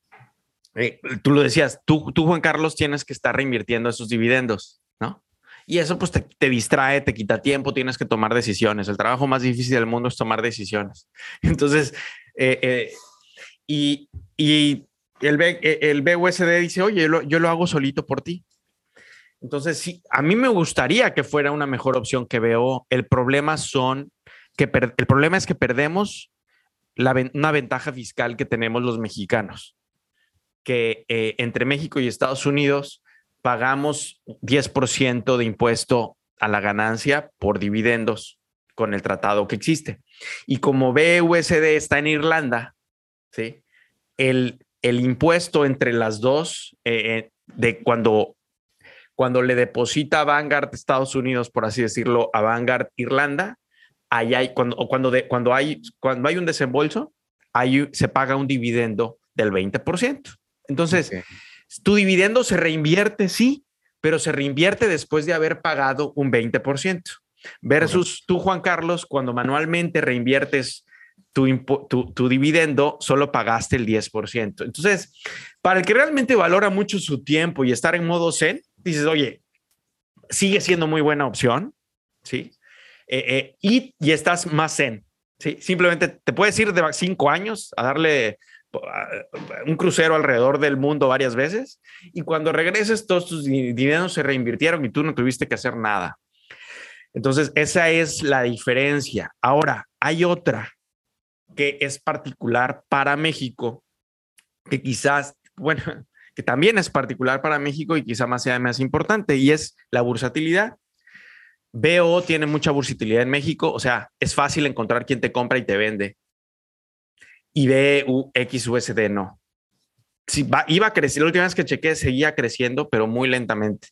S3: tú lo decías, tú, tú, Juan Carlos, tienes que estar reinvirtiendo esos dividendos, ¿no? Y eso pues te, distrae, te quita tiempo, tienes que tomar decisiones. El trabajo más difícil del mundo es tomar decisiones. Entonces, eh, eh, y, y, el, B, eh, el BUSD dice, oye, yo lo, hago solito por ti. Entonces, sí, a mí me gustaría que fuera una mejor opción que veo. El problema son que el problema es que perdemos la, una ventaja fiscal que tenemos los mexicanos, que entre México y Estados Unidos pagamos 10% de impuesto a la ganancia por dividendos con el tratado que existe. Y como BUSD está en Irlanda, ¿sí? el, el impuesto entre las dos, eh, eh, de cuando, cuando le deposita a Vanguard Estados Unidos, por así decirlo, a Vanguard Irlanda, ahí hay, cuando, cuando, de, cuando, hay, cuando hay un desembolso, ahí se paga un dividendo del 20%. Entonces, tu dividendo se reinvierte, sí, pero se reinvierte después de haber pagado un 20%. Versus tú, Juan Carlos, cuando manualmente reinviertes tu, tu, dividendo, solo pagaste el 10%. Entonces, para el que realmente valora mucho su tiempo y estar en modo Zen, dices, oye, sigue siendo muy buena opción, ¿sí? Eh, eh, y, y estás más Zen, Sí, simplemente te puedes ir de cinco años a darle un crucero alrededor del mundo varias veces y cuando regreses todos tus dineros se reinvirtieron y tú no tuviste que hacer nada. Entonces, esa es la diferencia. Ahora, hay otra que es particular para México, que quizás, bueno, que también es particular para México y quizá más sea más importante, y es la bursatilidad. BO tiene mucha bursatilidad en México, o sea, es fácil encontrar quien te compra y te vende. Y BUXUSD no. Sí, va, iba a crecer, la última vez que chequé seguía creciendo, pero muy lentamente.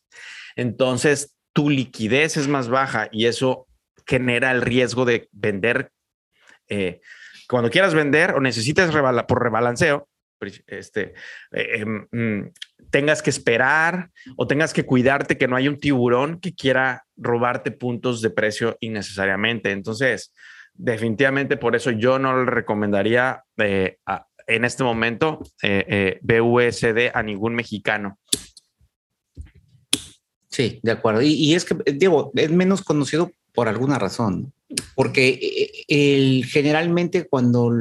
S3: Entonces, tu liquidez es más baja y eso genera el riesgo de vender. Eh, cuando quieras vender o necesites por rebalanceo, este, eh, em, mm, tengas que esperar o tengas que cuidarte que no haya un tiburón que quiera robarte puntos de precio innecesariamente. Entonces, definitivamente por eso yo no le recomendaría eh, en este momento eh, BUSD a ningún mexicano.
S1: Sí, de acuerdo. Y, es que, digo, es menos conocido por alguna razón, porque el, generalmente cuando,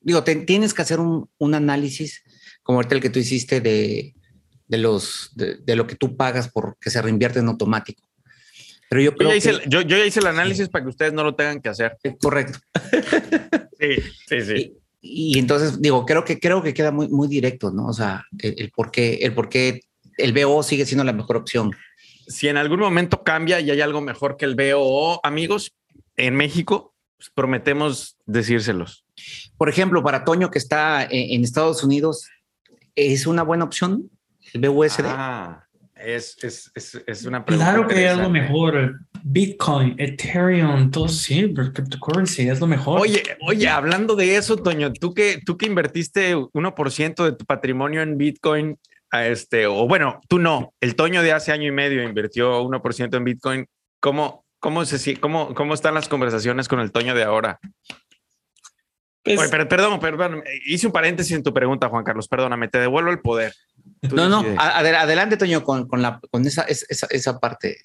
S1: digo, tienes que hacer un, análisis como el que tú hiciste de, de los, de, lo que tú pagas por que se reinvierte en automático. Pero yo, creo
S3: ya, hice, yo, yo, ya hice el análisis para que ustedes no lo tengan que hacer.
S1: Correcto.
S3: sí, sí, sí.
S1: Y, entonces digo, creo que creo que queda muy, muy directo, ¿no? O sea, el, el por qué, el por qué el BO sigue siendo la mejor opción
S3: si en algún momento cambia y hay algo mejor que el BOO, amigos, en México, pues, prometemos decírselos.
S1: Por ejemplo, para Toño que está en Estados Unidos, ¿es una buena opción el BUSD?
S3: Ah, es, es, es, una pregunta.
S2: Claro que hay algo mejor. Bitcoin, Ethereum, todo sí, cryptocurrency es lo mejor.
S3: Oye, oye, hablando de eso, Toño, tú que, tú que invertiste 1% de tu patrimonio en Bitcoin, este, o bueno, tú no, el Toño de hace año y medio invirtió 1% en Bitcoin. ¿Cómo, cómo, se, cómo, ¿Cómo están las conversaciones con el Toño de ahora? Pues pero, perdón, perdón, hice un paréntesis en tu pregunta, Juan Carlos, perdóname, te devuelvo el poder.
S1: No, no, adelante, Toño, con, con, la, con esa, esa, esa parte.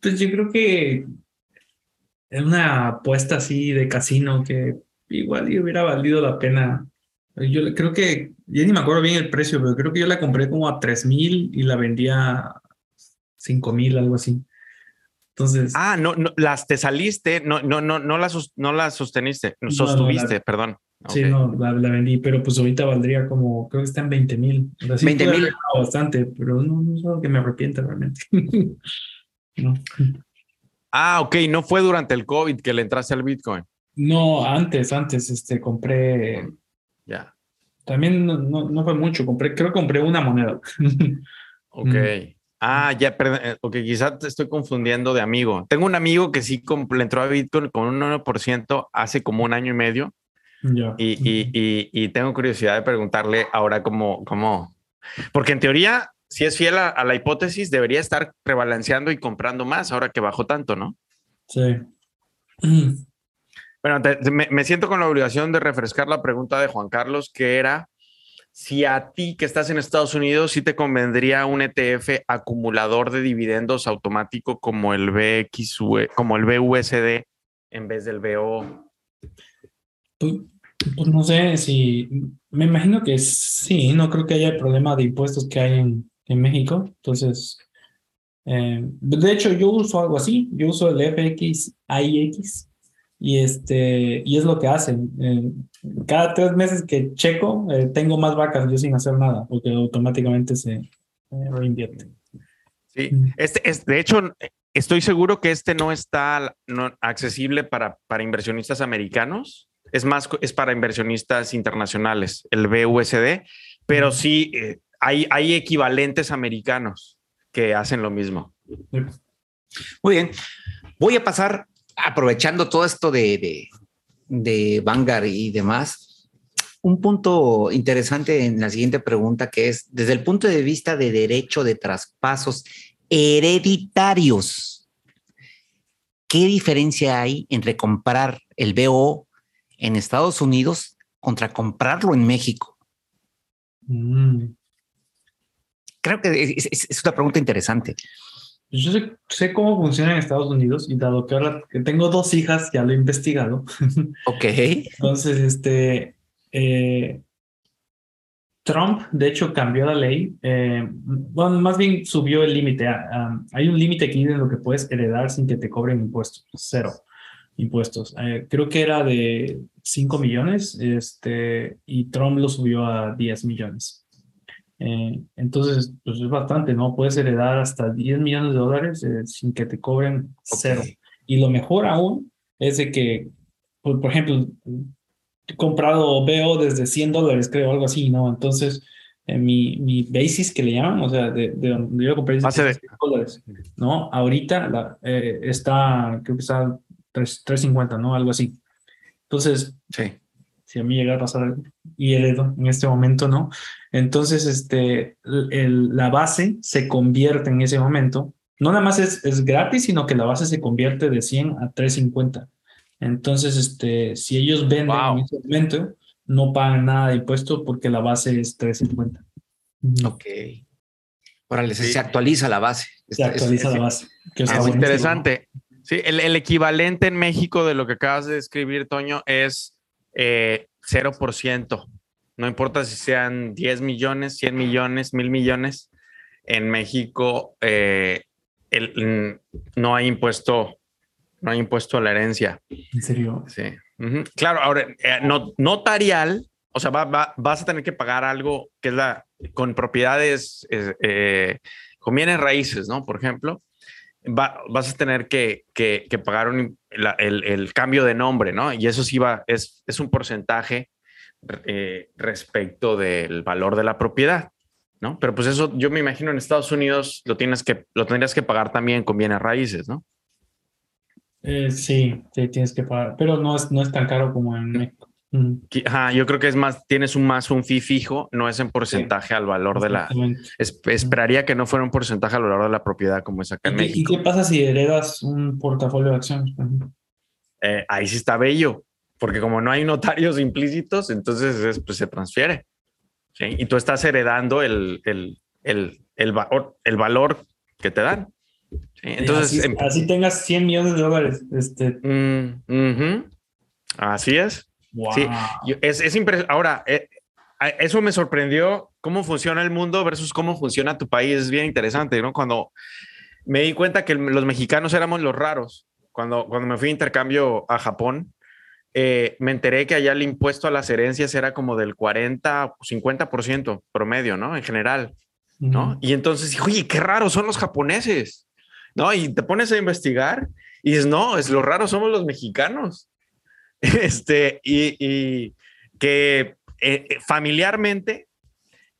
S2: Pues yo creo que es una apuesta así de casino que igual hubiera valido la pena yo creo que, ya ni me acuerdo bien el precio, pero creo que yo la compré como a 3 mil y la vendía a 5 mil, algo así. Entonces.
S3: Ah, no, no, las te saliste, no, no, no, no las, no las sosteniste, sostuviste, perdón.
S2: Sí, no, la, vendí, pero pues ahorita valdría como, creo que está en 20 mil.
S1: 20 mil.
S2: Bastante, pero no, no es algo que me arrepienta realmente. no.
S3: Ah, ok, no fue durante el COVID que le entraste al Bitcoin.
S2: No, antes, antes, este, compré
S3: ya.
S2: También no, no, fue mucho, compré, creo que compré una moneda.
S3: ok. Mm. Ah, ya, perdón, eh, ok, quizás te estoy confundiendo de amigo. Tengo un amigo que sí le entró a Bitcoin con un 1% hace como un año y medio. Y, y, y, y, tengo curiosidad de preguntarle ahora cómo, cómo, porque en teoría, si es fiel a, la hipótesis, debería estar rebalanceando y comprando más ahora que bajó tanto, ¿no?
S2: Sí.
S3: Bueno, me, siento con la obligación de refrescar la pregunta de Juan Carlos, que era si a ti que estás en Estados Unidos, si te convendría un ETF acumulador de dividendos automático como el BX, como el BUSD en vez del BO.
S2: Pues, pues, no sé si, me imagino que sí, no creo que haya el problema de impuestos que hay en, en México. Entonces, eh, de hecho, yo uso algo así, yo uso el FX AIX y, este, y es lo que hacen. Eh, cada tres meses que checo, eh, tengo más vacas yo sin hacer nada, porque automáticamente se reinvierte.
S3: Sí, mm. este es, de hecho, estoy seguro que este no está no, accesible para, para inversionistas americanos. Es más, es para inversionistas internacionales, el BUSD, pero sí hay, hay equivalentes americanos que hacen lo mismo.
S1: Muy bien. Voy a pasar aprovechando todo esto de, de, Vanguard y demás, un punto interesante en la siguiente pregunta que es, desde el punto de vista de derecho de traspasos hereditarios, ¿qué diferencia hay entre comprar el BO en Estados Unidos contra comprarlo en México? Mm. Creo que es, una pregunta interesante.
S2: Yo sé, cómo funciona en Estados Unidos y dado que ahora que tengo dos hijas, ya lo he investigado.
S1: Ok.
S2: Entonces, este, eh, Trump, de hecho, cambió la ley. Eh, bueno, más bien subió el límite. Hay un límite aquí de lo que puedes heredar sin que te cobren impuestos. Cero impuestos. Eh, creo que era de 5 millones este, y Trump lo subió a 10 millones. Eh, entonces, pues es bastante, ¿no? Puedes heredar hasta 10 millones de dólares eh, sin que te cobren cero. Y lo mejor aún es de que, por, por ejemplo, he comprado veo desde 100 dólares, creo, algo así, ¿no? Entonces, mi, mi basis que le llaman, o sea, de, de donde yo compré 100 dólares, ¿no? Ahorita la, está, creo que está 3, 350, ¿no? Algo así. Entonces, sí. si a mí llega a pasar y heredo en este momento, ¿no? Entonces, este, el, la base se convierte en ese momento. No nada más es, es gratis, sino que la base se convierte de 100 a 350. Entonces, este, si ellos venden en ese momento, no pagan nada de impuesto porque la base es 350.
S1: Ok. Órale, se actualiza la base.
S2: Se actualiza la base.
S3: Que es interesante. Sí, el, equivalente en México de lo que acabas de describir, Toño, es 0%. Eh, no importa si sean 10 millones, 100 millones, mil millones. En México eh, no hay impuesto, no hay impuesto a la herencia.
S2: ¿En serio?
S3: Sí. Claro, ahora, eh, notarial, o sea, vas a tener que pagar algo que es la, con propiedades, con bienes raíces, ¿no? Por ejemplo, vas a tener que, pagar el, cambio de nombre, ¿no? Y eso sí va, es, es un porcentaje eh, respecto del valor de la propiedad, ¿no? Pero pues eso yo me imagino en Estados Unidos lo, tienes que, lo tendrías que pagar también con bienes raíces, ¿no?
S2: Eh, sí, sí, tienes que pagar, pero no es, no es tan caro como en México
S3: yo creo que es más, tienes un más un fee fijo, no es en porcentaje al valor de la. esperaría que no fuera un porcentaje al valor de la propiedad como es acá en México.
S2: ¿Y qué pasa si heredas un portafolio de acciones?
S3: Eh, ahí sí está bello, porque como no hay notarios implícitos, entonces pues, se transfiere. Y tú estás heredando el, el, el, el, valor, el valor que te dan.
S2: Entonces, em así, tengas 100 millones de dólares. Este.
S3: Mm, así es. Sí, es, es impresionante. Ahora, eh, eso me sorprendió cómo funciona el mundo versus cómo funciona tu país. Es bien interesante, ¿no? Cuando me di cuenta que los mexicanos éramos los raros, cuando, cuando me fui a intercambio a Japón, eh, me enteré que allá el impuesto a las herencias era como del 40 o 50% promedio, ¿no? En general, ¿no? Y entonces dije, oye, qué raros son los japoneses, ¿no? Y te pones a investigar y dices, no, es lo raro somos los mexicanos. Este, y, que eh, familiarmente,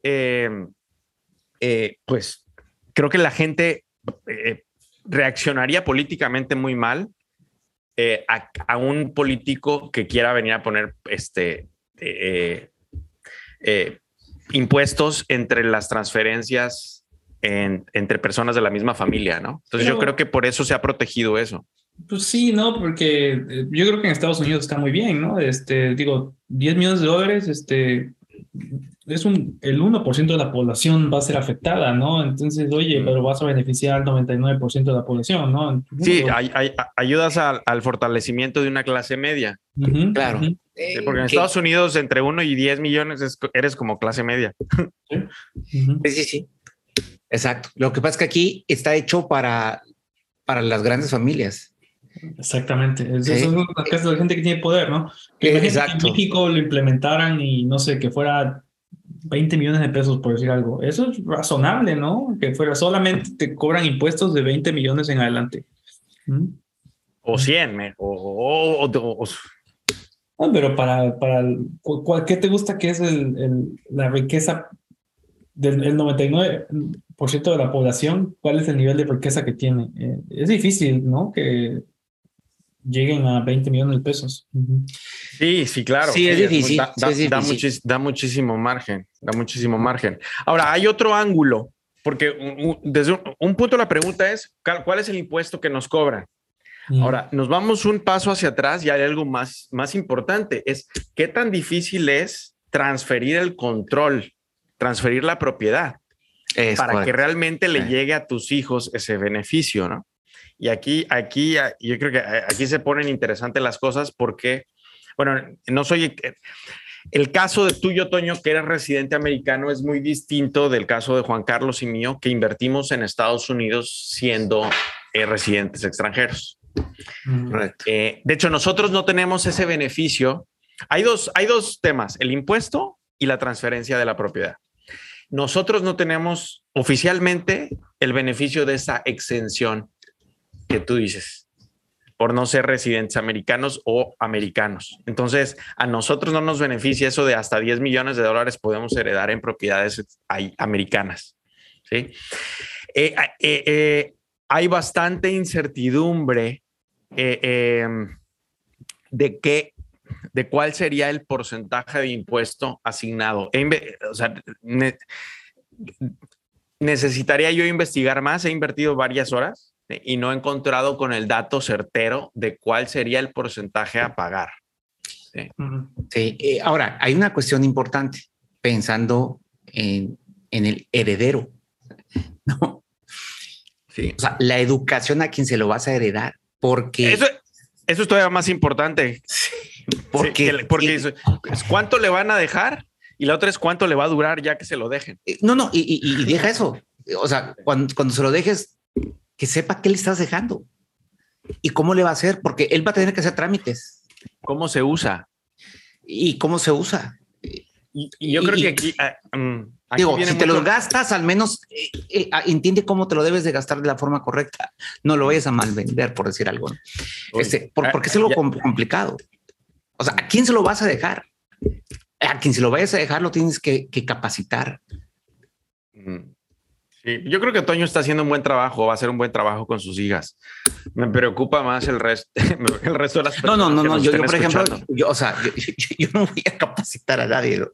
S3: em, eh, pues creo que la gente eh, reaccionaría políticamente muy mal a, un político que quiera venir a poner este, impuestos entre las transferencias entre personas de la misma familia, ¿no? Entonces yo creo que por eso se ha protegido eso.
S2: Pues sí, ¿no? Porque eh, yo creo que en Estados Unidos está muy bien, ¿no? Este, digo, 10 millones de dólares, este, es un, el 1% de la población va a ser afectada, ¿no? Entonces, oye, pero vas a beneficiar al 99% de la población, ¿no?
S3: Sí, hay, ayudas al, fortalecimiento de una clase media.
S1: claro.
S3: porque en Estados Unidos entre 1 y 10 millones eres como clase media.
S1: ¿Sí? sí, sí, Exacto. Lo que pasa es que aquí está hecho para, para las grandes familias.
S2: Exactamente. Eso, es la gente que tiene poder, ¿no? Que en México lo implementaran y no sé, que fuera 20 millones de pesos, por decir algo. Eso es razonable, ¿no? Que fuera solamente te cobran impuestos de 20 millones en adelante.
S3: ¿Mm? O 100, o, o,
S2: ah, pero para, para ¿qué te gusta que es el, la riqueza del 99% de la población? ¿Cuál es el nivel de riqueza que tiene? Eh, es difícil, ¿no? Que lleguen a 20 millones de pesos.
S3: Sí, sí, claro.
S1: Sí, es difícil.
S3: Da, muchísimo margen, da muchísimo margen. Ahora, hay otro ángulo, porque desde un, punto la pregunta es, ¿cuál es el impuesto que nos cobran? Ahora, nos vamos un paso hacia atrás y hay algo más, más importante, es qué tan difícil es transferir el control, transferir la propiedad. para que realmente le llegue a tus hijos ese beneficio, ¿no? Y aquí, aquí, yo creo que aquí se ponen interesantes las cosas porque, bueno, no soy... El caso de tuyo, Toño, que eres residente americano, es muy distinto del caso de Juan Carlos y mío, que invertimos en Estados Unidos siendo eh, residentes extranjeros. Eh, de hecho, nosotros no tenemos ese beneficio. Hay dos, hay dos temas, el impuesto y la transferencia de la propiedad. Nosotros no tenemos oficialmente el beneficio de esa exención que tú dices por no ser residentes americanos o americanos. Entonces, a nosotros no nos beneficia eso de hasta 10 millones de dólares podemos heredar en propiedades americanas. ¿sí? Eh, eh, eh, hay bastante incertidumbre em, de qué de cuál sería el porcentaje de impuesto asignado. Sea, necesitaría yo investigar más. He invertido varias horas y no he encontrado con el dato certero de cuál sería el porcentaje a pagar.
S1: Sí, eh, ahora hay una cuestión importante pensando en, el heredero. ¿no? Sí. O sea, la educación a quien se lo vas a heredar, porque...
S3: Eso, eso es todavía más importante. porque, porque cuánto le van a dejar y la otra es cuánto le va a durar ya que se lo dejen.
S1: Eh, no, no, y, deja eso. O sea, cuando, cuando se lo dejes, que sepa qué le estás dejando y cómo le va a hacer, porque él va a tener que hacer trámites.
S3: ¿Cómo se usa?
S1: Y cómo se usa.
S3: Y, yo creo que aquí, ah, mm,
S1: digo, si te los gastas, al menos eh, eh, ah, entiende cómo te lo debes de gastar de la forma correcta. No lo vayas a mal vender, por decir algo. Este, ah, porque es algo complicado. O sea, ¿a quién se lo vas a dejar? A quien se lo vayas a dejar, lo tienes que, capacitar.
S3: Mm. Sí, yo creo que Toño está haciendo un buen trabajo, va a hacer un buen trabajo con sus hijas. Me preocupa más el resto, el resto de las
S1: personas. No, no, no, no. Yo, por ejemplo, yo, o sea, yo, no voy a capacitar a nadie.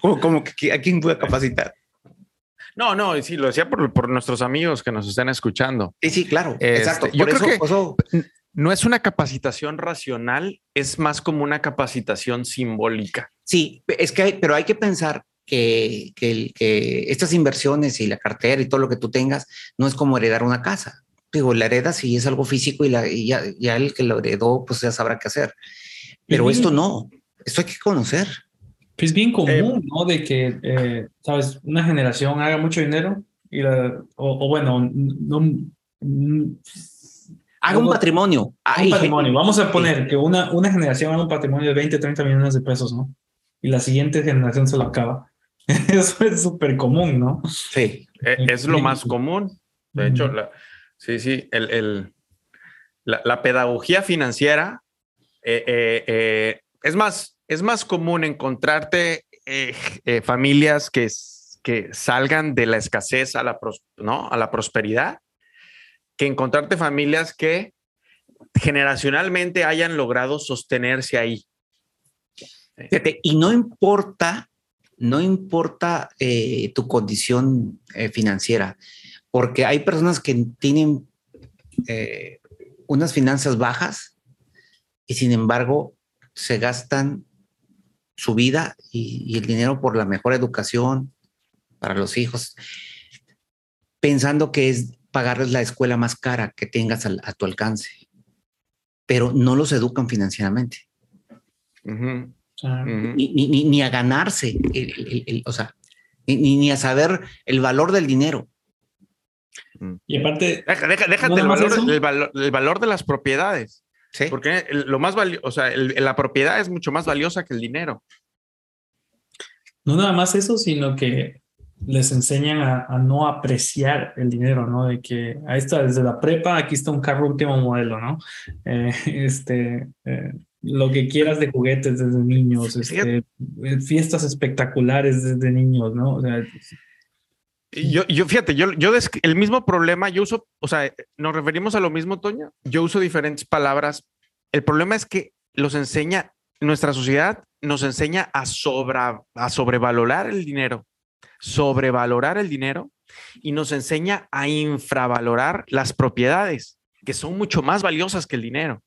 S1: ¿Cómo, que a quién voy a capacitar?
S3: No, no, sí, lo decía por, por nuestros amigos que nos están escuchando.
S1: Sí, sí, claro. Este, exacto.
S3: Yo creo que no es una capacitación racional, es más como una capacitación simbólica.
S1: Sí, es que hay, pero hay que pensar que, que, estas inversiones y la cartera y todo lo que tú tengas no es como heredar una casa. Digo, la heredas y es algo físico y, la, ya, el que lo heredó, pues ya sabrá qué hacer. Pero esto no, esto hay que conocer.
S2: Es bien común, eh, ¿no? De que, eh, sabes, una generación haga mucho dinero y o, bueno, no,
S1: haga un patrimonio.
S2: Un patrimonio. Vamos a poner que una, una generación haga un patrimonio de 20, 30 millones de pesos, ¿no? Y la siguiente generación se lo acaba. Eso es súper común, ¿no?
S3: Sí. E, es, lo más común. De hecho, sí, sí, el, el la, pedagogía financiera eh, eh, eh, es, más, es más común encontrarte familias que, que salgan de la escasez a la, ¿no? a la prosperidad que encontrarte familias que generacionalmente hayan logrado sostenerse ahí.
S1: y no importa no importa eh, tu condición eh, financiera, porque hay personas que tienen eh, unas finanzas bajas y sin embargo se gastan su vida y, el dinero por la mejor educación para los hijos, pensando que es pagarles la escuela más cara que tengas a, tu alcance, pero no los educan financieramente ni, a ganarse, o sea, ni, a saber el valor del dinero.
S2: Mm. Y aparte,
S3: déjate el, valor, el, valor, de las propiedades. ¿Sí? Porque lo más valioso, o sea, la propiedad es mucho más valiosa que el dinero.
S2: No nada más eso, sino que les enseñan a, no apreciar el dinero, ¿no? De que ahí está, desde la prepa, aquí está un carro último modelo, ¿no? Eh, este, eh, lo que quieras de juguetes desde niños, este, eh, fiestas espectaculares desde niños, ¿no? O sea,
S3: yo, yo, fíjate, yo, yo el mismo problema, yo uso, o sea, nos referimos a lo mismo, Toño, yo uso diferentes palabras. El problema es que los enseña, nuestra sociedad nos enseña a, sobra, a sobrevalorar el dinero, sobrevalorar el dinero y nos enseña a infravalorar las propiedades, que son mucho más valiosas que el dinero.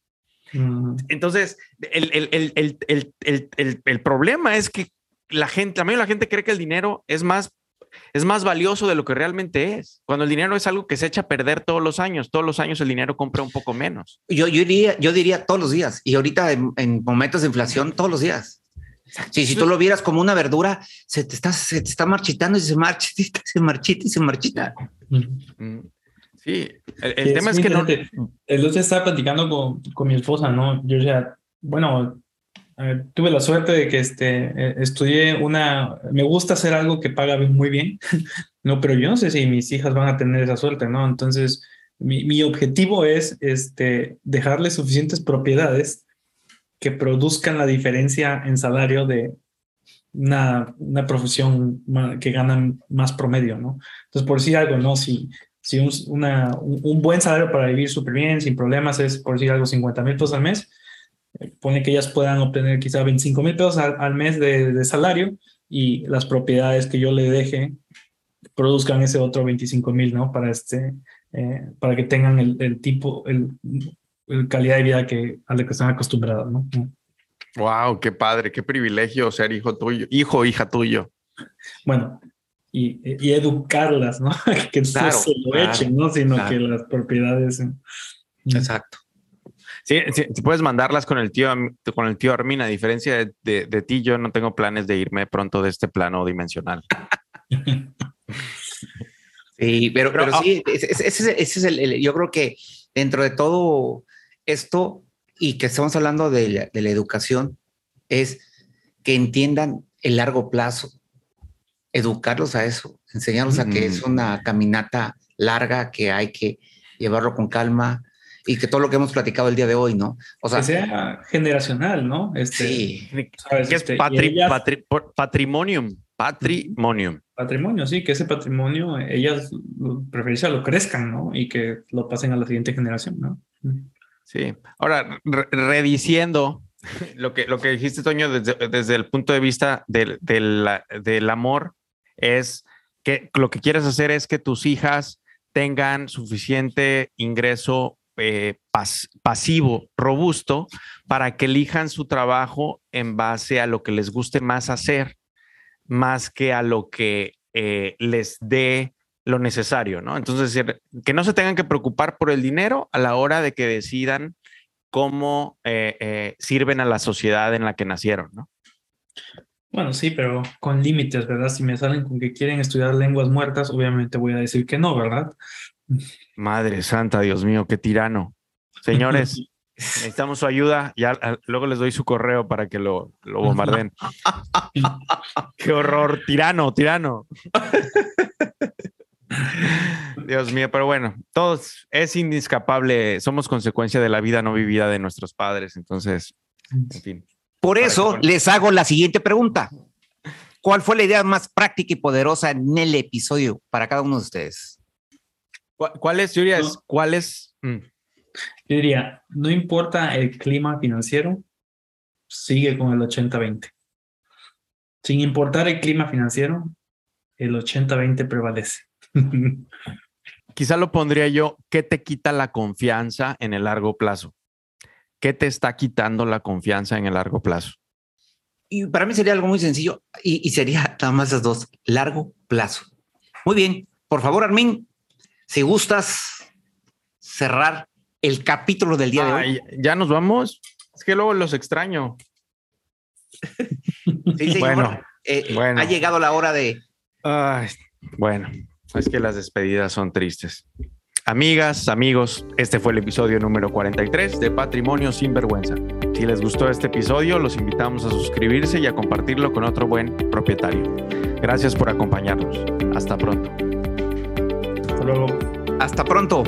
S3: Entonces, el, problema es que la gente, también la gente cree que el dinero es más es más valioso de lo que realmente es. Cuando el dinero es algo que se echa a perder todos los años, todos los años el dinero compra un poco menos.
S1: Yo, yo, diría, yo diría todos los días y ahorita en, momentos de inflación todos los días. Sí, si tú lo vieras como una verdura, se te está, se te está marchitando y se marchita, se marchita y se marchita.
S3: Mm. Sí, el, tema es, que no.
S2: El otro estaba platicando con, con mi esposa, ¿no? Yo ya, bueno, tuve la suerte de que este, eh, estudié una, me gusta hacer algo que paga muy bien, no, pero yo no sé si mis hijas van a tener esa suerte, ¿no? Entonces, mi, mi objetivo es este, dejarles suficientes propiedades que produzcan la diferencia en salario de una, una profesión que ganan más promedio, ¿no? Entonces, por decir algo, ¿no? Si, si un, una, un buen salario para vivir súper bien, sin problemas, es, por decir algo, 50 mil pesos al mes, pone que ellas puedan obtener quizá 25 mil pesos al, mes de, salario y las propiedades que yo le deje produzcan ese otro 25 mil, ¿no? Para, este, eh, para que tengan el, tipo, el, calidad de vida que, a la que están acostumbrados, ¿no?
S3: Wow, qué padre, qué privilegio ser hijo tuyo, hijo o hija tuyo.
S2: Bueno, y, y educarlas, ¿no? que no se lo echen, ¿no? Sino que las propiedades.
S1: Exacto.
S3: Sí, sí, puedes mandarlas con el tío, con el tío Armin. A diferencia de, ti, yo no tengo planes de irme pronto de este plano dimensional.
S1: sí, pero, pero, sí, ese, es el, yo creo que dentro de todo esto y que estamos hablando de la, educación, es que entiendan el largo plazo, educarlos a eso, enseñarlos a que es una caminata larga, que hay que llevarlo con calma, y que todo lo que hemos platicado el día de hoy, ¿no?
S2: O sea, que sea generacional, ¿no?
S3: Este, sí. ¿Qué es este, patrimonium? Patrimonium.
S2: Patrimonio, sí, que ese patrimonio ellas preferirse lo crezcan, ¿no? Y que lo pasen a la siguiente generación, ¿no?
S3: Sí. Ahora, rediciendo lo que, lo que dijiste, Toño, desde, desde el punto de vista del, del, del amor, es que lo que quieres hacer es que tus hijas tengan suficiente ingreso eh, pasivo, robusto, para que elijan su trabajo en base a lo que les guste más hacer, más que a lo que eh, les dé lo necesario, ¿no? Entonces, que no se tengan que preocupar por el dinero a la hora de que decidan cómo eh, sirven a la sociedad en la que nacieron, ¿no?
S2: Bueno, sí, pero con límites, ¿verdad? Si me salen con que quieren estudiar lenguas muertas, obviamente voy a decir que no, ¿verdad?
S3: Madre santa, Dios mío, qué tirano. Señores, necesitamos su ayuda. Ya luego les doy su correo para que lo, lo bombarden. qué horror, tirano, tirano. Dios mío, pero bueno, todos es indiscapable, somos consecuencia de la vida no vivida de nuestros padres, entonces, en fin.
S1: Por eso les hago la siguiente pregunta. ¿Cuál fue la idea más práctica y poderosa en el episodio para cada uno de ustedes?
S3: ¿Cuál es, Julia? ¿Cuál es? Mm.
S2: Yo diría, no importa el clima financiero, sigue con el 80-20. Sin importar el clima financiero, el 80-20 prevalece.
S3: Quizá lo pondría yo, ¿qué te quita la confianza en el largo plazo? ¿Qué te está quitando la confianza en el largo plazo?
S1: Y para mí sería algo muy sencillo y, y sería nada más esas dos, largo plazo. Muy bien, por favor, Armin, si gustas cerrar el capítulo del día de hoy.
S3: Ya nos vamos. Es que luego los extraño.
S1: sí, bueno, eh, bueno, ha llegado la hora de.
S3: bueno, es que las despedidas son tristes. Amigas, amigos, este fue el episodio número 43 de Patrimonio sin Vergüenza. Si les gustó este episodio, los invitamos a suscribirse y a compartirlo con otro buen propietario. Gracias por acompañarnos. Hasta pronto
S2: luego.
S1: Hasta pronto.